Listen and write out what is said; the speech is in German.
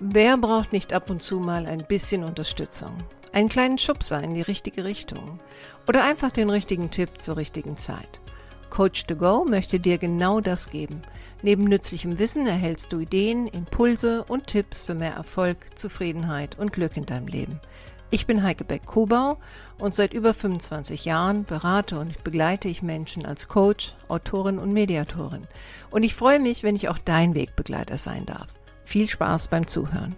Wer braucht nicht ab und zu mal ein bisschen Unterstützung? Einen kleinen Schubser in die richtige Richtung? Oder einfach den richtigen Tipp zur richtigen Zeit? Coach to Go möchte dir genau das geben. Neben nützlichem Wissen erhältst du Ideen, Impulse und Tipps für mehr Erfolg, Zufriedenheit und Glück in deinem Leben. Ich bin Heike Beck-Kobau und seit über 25 Jahren berate und begleite ich Menschen als Coach, Autorin und Mediatorin. Und ich freue mich, wenn ich auch dein Wegbegleiter sein darf. Viel Spaß beim Zuhören.